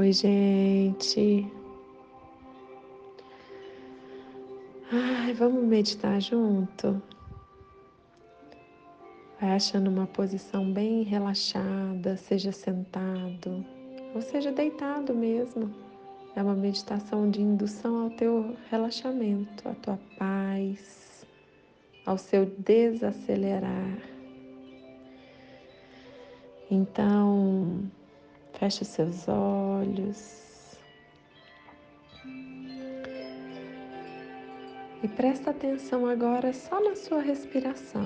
Oi, gente. Ai, vamos meditar junto? Vai achando uma posição bem relaxada, seja sentado ou seja deitado mesmo. É uma meditação de indução ao teu relaxamento, à tua paz, ao seu desacelerar. Então, feche os seus olhos. E presta atenção agora só na sua respiração.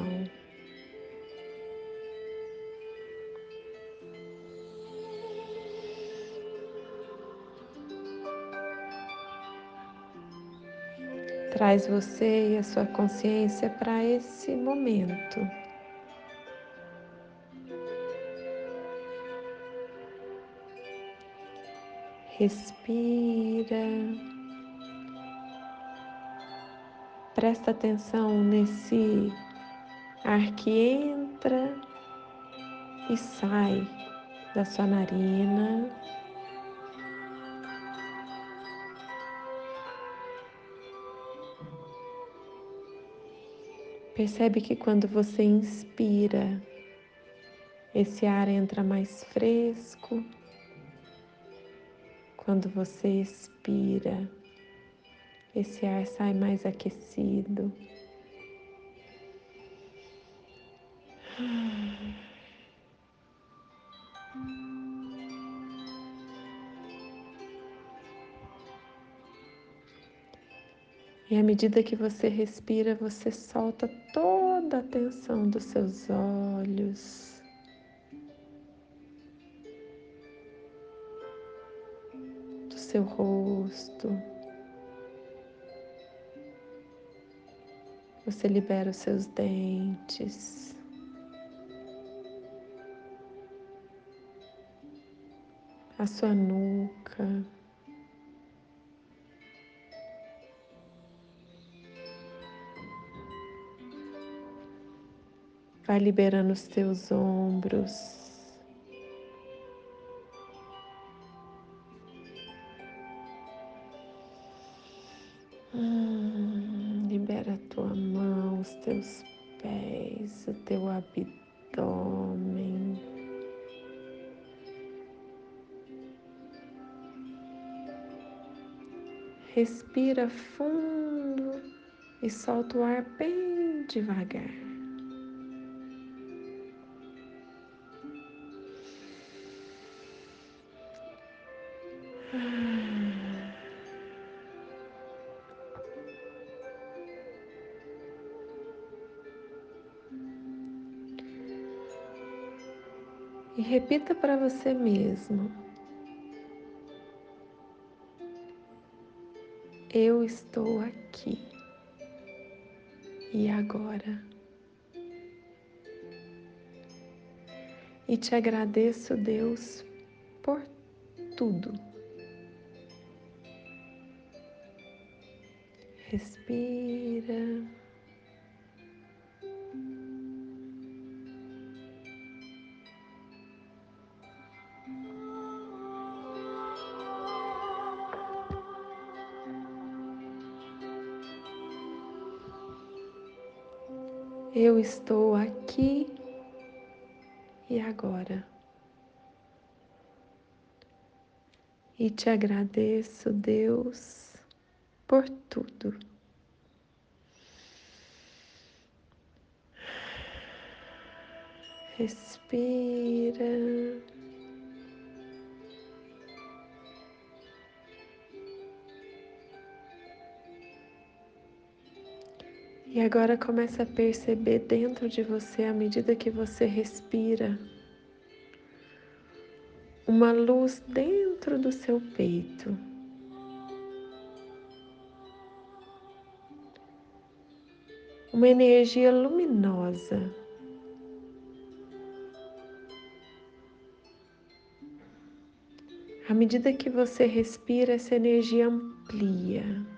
Traz você e a sua consciência para esse momento. Respira. Presta atenção nesse ar que entra e sai da sua narina. Percebe que quando você inspira, esse ar entra mais fresco. Quando você expira, esse ar sai mais aquecido. E à medida que você respira, você solta toda a tensão dos seus olhos. Seu rosto. Você libera os seus dentes. A sua nuca. Vai liberando os teus ombros. Teu abdômen. Respira fundo e solta o ar bem devagar. E repita para você mesmo: Eu estou aqui e agora. E te agradeço, Deus, por tudo. Respira. Eu estou aqui e agora. E te agradeço, Deus, por tudo. Respira. Agora começa a perceber dentro de você, à medida que você respira, uma luz dentro do seu peito. Uma energia luminosa. À medida que você respira, essa energia amplia.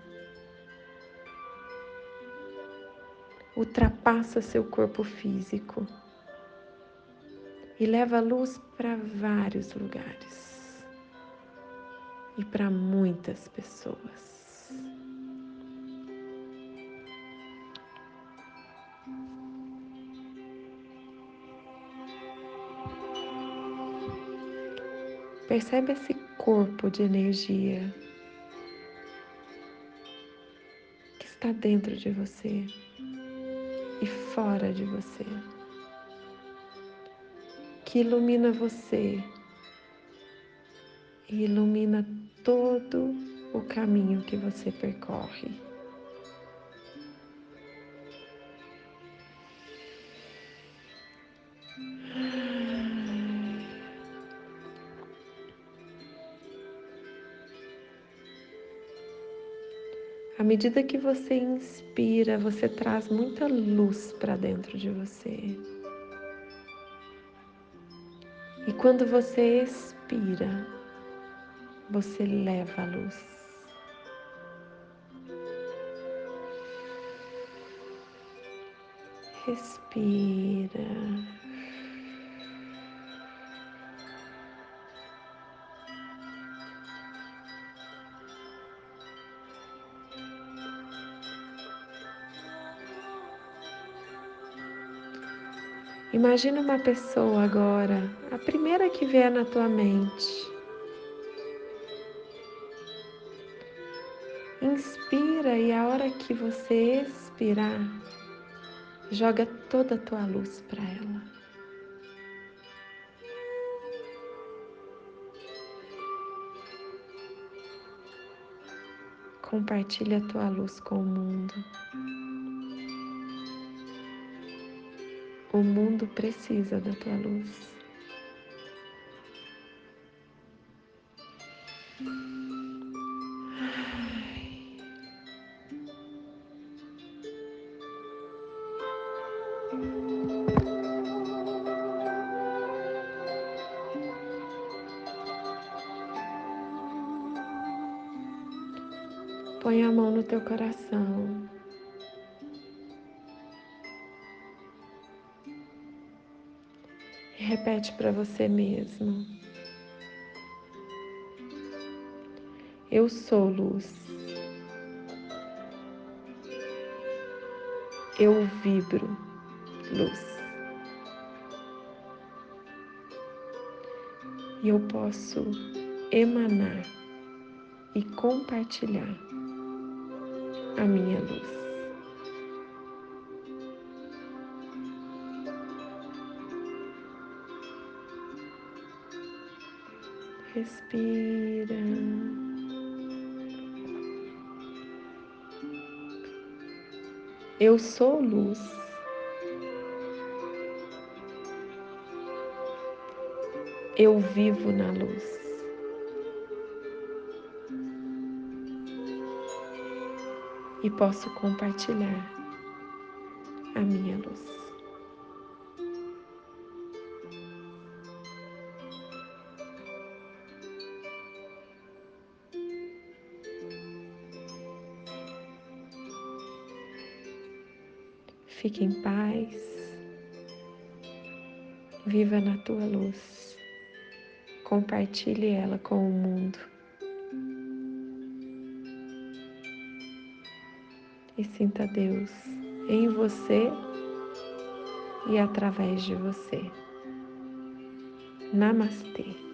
Ultrapassa seu corpo físico e leva a luz para vários lugares. e para muitas pessoas. Percebe esse corpo de energia que está dentro de você e fora de você, que ilumina você e ilumina todo o caminho que você percorre. Medida que você inspira, você traz muita luz para dentro de você. E quando você expira, você leva a luz. Respira. Imagina uma pessoa agora, a primeira que vier na tua mente. Inspira e a hora que você expirar, joga toda a tua luz para ela. Compartilha a tua luz com o mundo. O mundo precisa da tua luz. Põe a mão no teu coração. Repete para você mesmo. Eu sou luz. Eu vibro luz. E eu posso emanar e compartilhar a minha luz. Respira. Eu sou luz. Eu vivo na luz. E posso compartilhar a minha luz. Fique em paz. Viva na tua luz. Compartilhe ela com o mundo. E sinta Deus em você e através de você. Namastê.